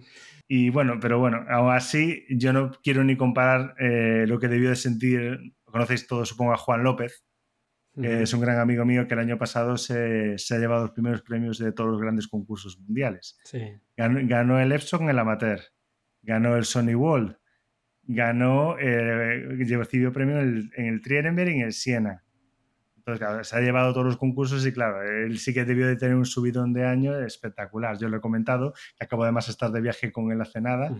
Y bueno, pero bueno, aún así yo no quiero ni comparar eh, lo que debió de sentir, conocéis todos supongo a Juan López, es un gran amigo mío que el año pasado se, se, ha llevado los primeros premios de todos los grandes concursos mundiales. Sí. Ganó, el Epson el amateur, ganó el Sony World, ganó, eh, recibió premio en el, en el y en el Siena. Entonces, claro, se ha llevado todos los concursos y claro, él sí que debió de tener un subidón de año espectacular. Yo lo he comentado, que acabo además de estar de viaje con él hace nada.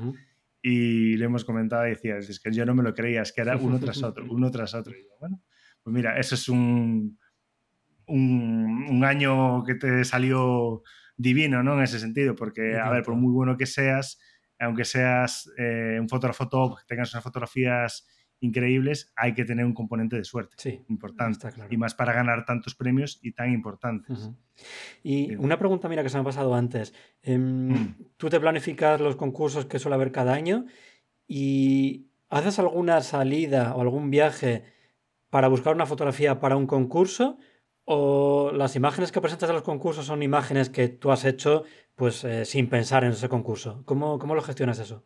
Y le hemos comentado y decía, es que yo no me lo creía, es que era uno tras otro, uno tras otro. Y yo, bueno, pues mira, eso es un, un, año que te salió divino, ¿no? En ese sentido, porque, a ver, por muy bueno que seas, aunque seas eh, un fotógrafo top, tengas unas fotografías increíbles, hay que tener un componente de suerte sí, importante. Y más para ganar tantos premios y tan importantes. Y una pregunta, mira, que se me ha pasado antes. Em, mm. Tú te planificas los concursos que suele haber cada año y haces alguna salida o algún viaje para buscar una fotografía para un concurso ¿O las imágenes que presentas a los concursos son imágenes que tú has hecho pues eh, sin pensar en ese concurso? ¿Cómo, cómo lo gestionas eso?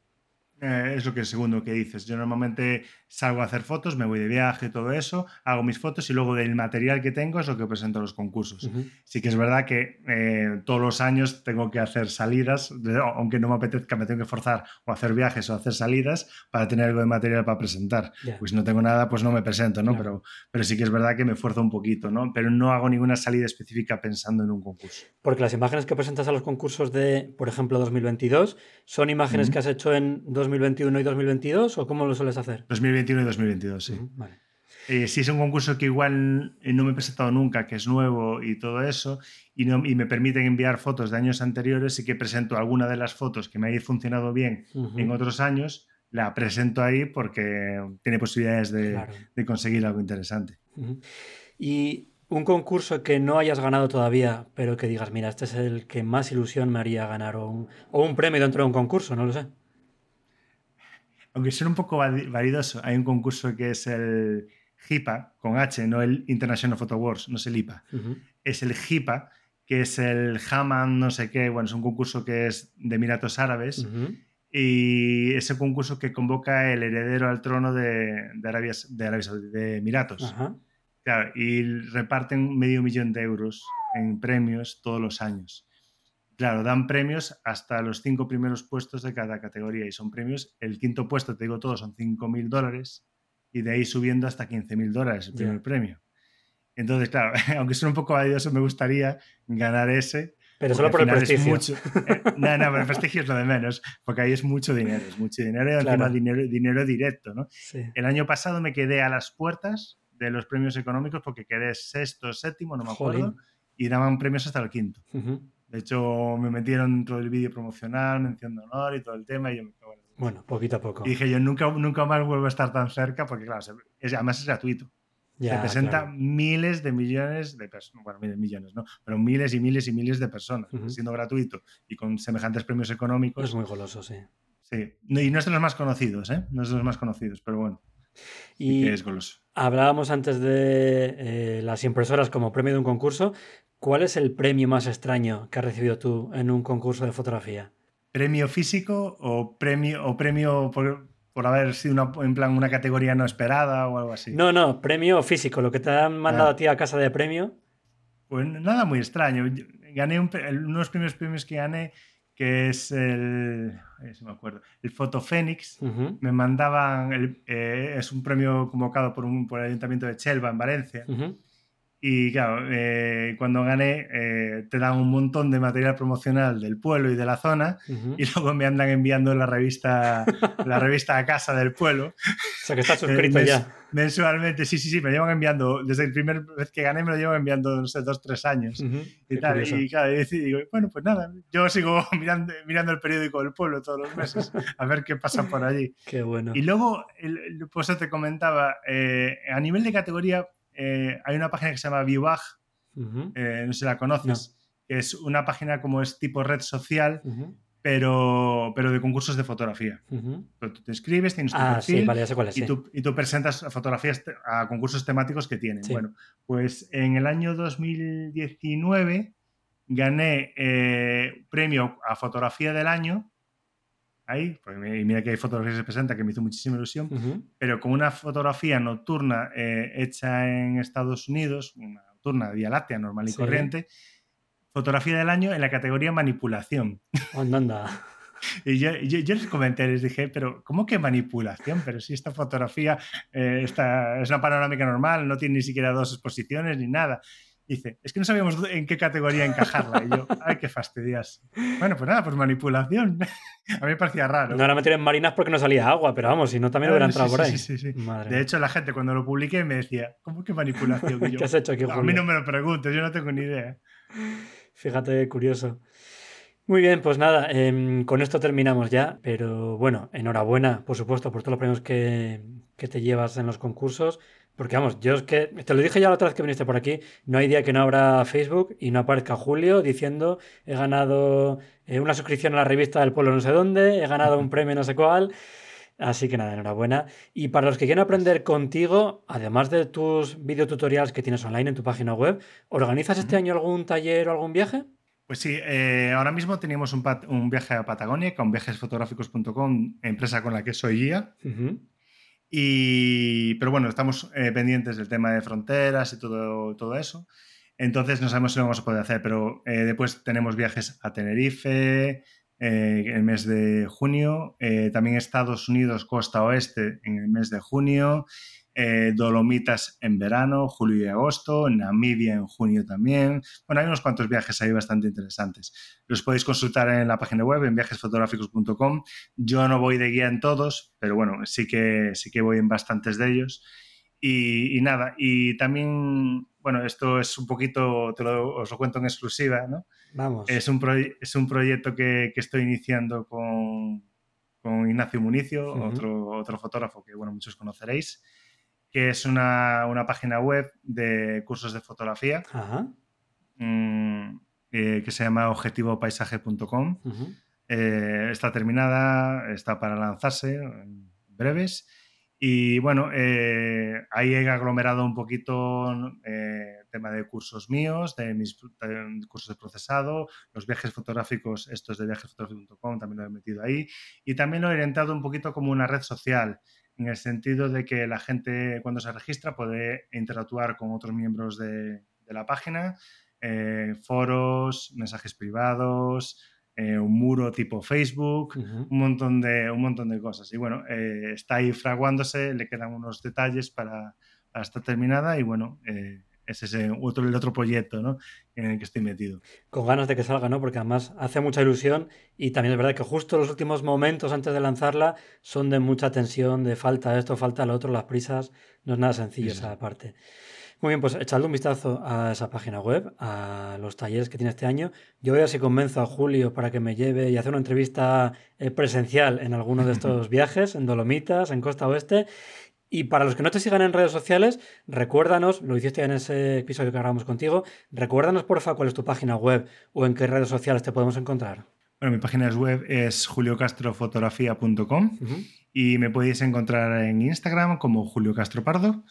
Eh, es lo que segundo que dices. Yo normalmente salgo a hacer fotos, me voy de viaje, todo eso, hago mis fotos y luego del material que tengo es lo que presento a los concursos. Sí que es verdad que eh, todos los años tengo que hacer salidas, aunque no me apetezca, me tengo que forzar o hacer viajes o hacer salidas para tener algo de material para presentar. Pues si no tengo nada, pues no me presento, ¿no? Pero, pero sí que es verdad que me esfuerzo un poquito, ¿no? Pero no hago ninguna salida específica pensando en un concurso. Porque las imágenes que presentas a los concursos de, por ejemplo, 2022, son imágenes que has hecho en 2022 2021 y 2022 o cómo lo sueles hacer? 2021 y 2022, sí. Eh, si es un concurso que igual eh, no me he presentado nunca, que es nuevo y todo eso, y, no, y me permiten enviar fotos de años anteriores, sí que presento alguna de las fotos que me haya funcionado bien en otros años, la presento ahí porque tiene posibilidades de, de conseguir algo interesante. Y un concurso que no hayas ganado todavía, pero que digas, mira, este es el que más ilusión me haría ganar, o un, o un premio dentro de un concurso, no lo sé aunque sea un poco validoso, hay un concurso que es el HIPA, con H, no el International Photo Awards, no es el IPA, es el HIPA, que es el Haman, no sé qué, bueno, es un concurso que es de Emiratos Árabes. Y ese concurso que convoca el heredero al trono de, Arabia, de Arabia Saudí, de Emiratos. y reparten medio millón de euros en premios todos los años. Claro, dan premios hasta los cinco primeros puestos de cada categoría y son premios, el quinto puesto, te digo todo, son 5.000 dólares y de ahí subiendo hasta 15.000 dólares el primer premio. Entonces, claro, aunque sea un poco valioso, me gustaría ganar ese. Pero solo por el prestigio. Mucho, eh, no, no, pero el prestigio es lo de menos, porque ahí es mucho dinero, es mucho dinero y encima dinero, dinero directo. ¿no? El año pasado me quedé a las puertas de los premios económicos porque quedé sexto, séptimo, no me acuerdo, y daban premios hasta el quinto. De hecho, me metieron dentro del vídeo promocional, mención de honor y todo el tema. Y yo me bueno, poquito a poco. Y dije, yo nunca, nunca más vuelvo a estar tan cerca porque, claro, además es gratuito. se presenta miles de millones de personas, bueno, miles de millones, ¿no? Pero miles y miles y miles de personas, siendo gratuito y con semejantes premios económicos. Es muy goloso, sí. Sí, y no es de los más conocidos, ¿eh? No es de los más conocidos, pero bueno. Y es goloso. Hablábamos antes de eh, las impresoras como premio de un concurso, ¿Cuál es el premio más extraño que has recibido tú en un concurso de fotografía? ¿Premio físico o premio, o premio por, haber sido una, en plan una categoría no esperada o algo así? No, no, premio físico, lo que te han mandado ah. a ti a casa de premio. Pues nada muy extraño. Gané uno de los primeros premios que gané, que es el, me acuerdo, el Foto Fénix. Me mandaban, eh, es un premio convocado por, un, por el Ayuntamiento de Chelva en Valencia. Y claro, eh, cuando gané eh, te dan un montón de material promocional del pueblo y de la zona y luego me andan enviando la revista, la revista a casa del pueblo. O sea que estás suscrito ya. Mensualmente, sí, sí, sí, me llevan enviando, desde el primer vez que gané me lo llevan enviando, no sé, dos, tres años. y tal. Y claro, y digo, bueno, pues nada, yo sigo mirando, mirando el periódico del pueblo todos los meses a ver qué pasa por allí. Qué bueno. Y luego, pues te comentaba, eh, a nivel de categoría, eh, hay una página que se llama Viewbag, eh, no sé si la conoces, es una página como es tipo red social, pero, pero de concursos de fotografía. Tú te inscribes, tienes tu ah, perfil y, tú, y, tú, presentas fotografías a concursos temáticos que tienen. Bueno, pues en el año 2019 gané eh, premio a fotografía del año ahí, pues mira que hay fotografías que se presentan que me hizo muchísima ilusión, pero con una fotografía nocturna eh, hecha en Estados Unidos, una nocturna Vía Láctea normal y corriente, fotografía del año en la categoría manipulación. Anda, Y yo, yo, les comenté, les dije, pero ¿cómo que manipulación? Pero si esta fotografía eh, es una panorámica normal, no tiene ni siquiera dos exposiciones ni nada. Dice, es que no sabíamos en qué categoría encajarla. Y yo, ay, qué fastidias. Bueno, pues nada, pues manipulación. A mí me parecía raro. No la metieron en marinas porque no salía agua, pero vamos, si no también hubiera entrado por ahí. Sí, sí, sí. de hecho, la gente cuando lo publiqué me decía, ¿cómo que manipulación? ¿Qué has hecho aquí, A mí no me lo preguntes, yo no tengo ni idea. Fíjate, curioso. Muy bien, pues nada, em, con esto terminamos ya, pero bueno, enhorabuena, por supuesto, por todos los premios que, que te llevas en los concursos. Porque vamos, yo es que, te lo dije ya la otra vez que viniste por aquí, no hay día que no abra Facebook y no aparezca Julio diciendo he ganado eh, una suscripción a la revista del pueblo no sé dónde, he ganado un premio no sé cuál. Así que nada, enhorabuena. Y para los que quieran aprender contigo, además de tus videotutoriales que tienes online en tu página web, ¿organizas este año algún taller o algún viaje? Pues sí, eh, ahora mismo teníamos un, viaje a Patagonia con viajesfotográficos.com, empresa con la que soy guía. Y, pero bueno, estamos eh, pendientes del tema de fronteras y todo, todo eso. Entonces no sabemos si lo vamos a poder hacer, pero eh, después tenemos viajes a Tenerife, eh, en el mes de junio, eh, también Estados Unidos, costa oeste, en el mes de junio, eh, Dolomitas en verano, julio y agosto, Namibia en junio también. Bueno, hay unos cuantos viajes ahí bastante interesantes. Los podéis consultar en la página web, en viajesfotográficos.com. Yo no voy de guía en todos, pero bueno, sí que, sí que voy en bastantes de ellos. Y, nada, y también, bueno, esto es un poquito, te lo, os lo cuento en exclusiva, ¿no? Vamos. Es un, es un proyecto que, que estoy iniciando con, con Ignacio Municio, otro, otro fotógrafo que, bueno, muchos conoceréis, que es una, una página web de cursos de fotografía mm, eh, que se llama objetivopaisaje.com. Eh, está terminada, está para lanzarse en breves. Y bueno, eh, ahí he aglomerado un poquito tema de cursos míos, de mis cursos de procesado, los viajes fotográficos, estos de viajesfotográficos.com también lo he metido ahí. Y también lo he orientado un poquito como una red social, en el sentido de que la gente cuando se registra puede interactuar con otros miembros de, la página, eh, foros, mensajes privados, eh, un muro tipo Facebook, un, montón de, un montón de cosas. Y bueno, eh, está ahí fraguándose, le quedan unos detalles para, estar terminada y bueno, eh, ese es otro, el otro proyecto ¿no? en el que estoy metido. Con ganas de que salga, ¿no? Porque además hace mucha ilusión y también es verdad que justo los últimos momentos antes de lanzarla son de mucha tensión, de falta esto, falta lo otro, las prisas, no es nada sencillo esa parte. Muy bien, pues echadle un vistazo a esa página web, a los talleres que tiene este año. Yo voy a ver si convenzo a Julio para que me lleve y hacer una entrevista eh, presencial en alguno de estos viajes, en Dolomitas, en Costa Oeste. Y para los que no te sigan en redes sociales, recuérdanos, lo hiciste en ese episodio que grabamos contigo, recuérdanos porfa cuál es tu página web o en qué redes sociales te podemos encontrar. Bueno, mi página web es juliocastrofotografía.com y me podéis encontrar en Instagram como Julio Castro Pardo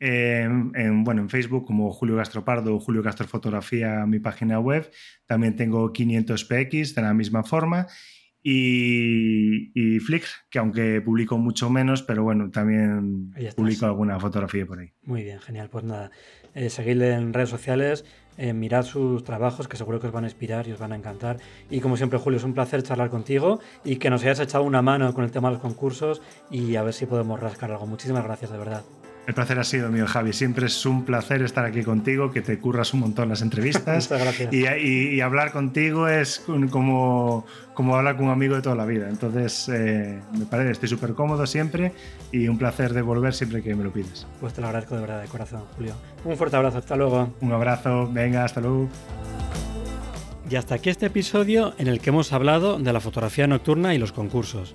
en, bueno, en Facebook como Julio Gastropardo o Julio Castro Fotografía, mi página web. También tengo 500px de la misma forma. Y, y Flickr, que aunque publico mucho menos, pero bueno, también publico alguna fotografía por ahí. Muy bien, genial. Pues nada, eh, seguidle en redes sociales, eh, mirad sus trabajos, que seguro que os van a inspirar y os van a encantar. Y como siempre, Julio, es un placer charlar contigo y que nos hayas echado una mano con el tema de los concursos y a ver si podemos rascar algo. Muchísimas gracias, de verdad. El placer ha sido mío, Javi. Siempre es un placer estar aquí contigo, que te curras un montón las entrevistas. gracias. Y, hablar contigo es como, como hablar con un amigo de toda la vida. Entonces, eh, me parece, estoy súper cómodo siempre y un placer de volver siempre que me lo pides. Pues te lo agradezco de verdad, de corazón, Julio. Un fuerte abrazo, hasta luego. Un abrazo, venga, hasta luego. Y hasta aquí este episodio en el que hemos hablado de la fotografía nocturna y los concursos.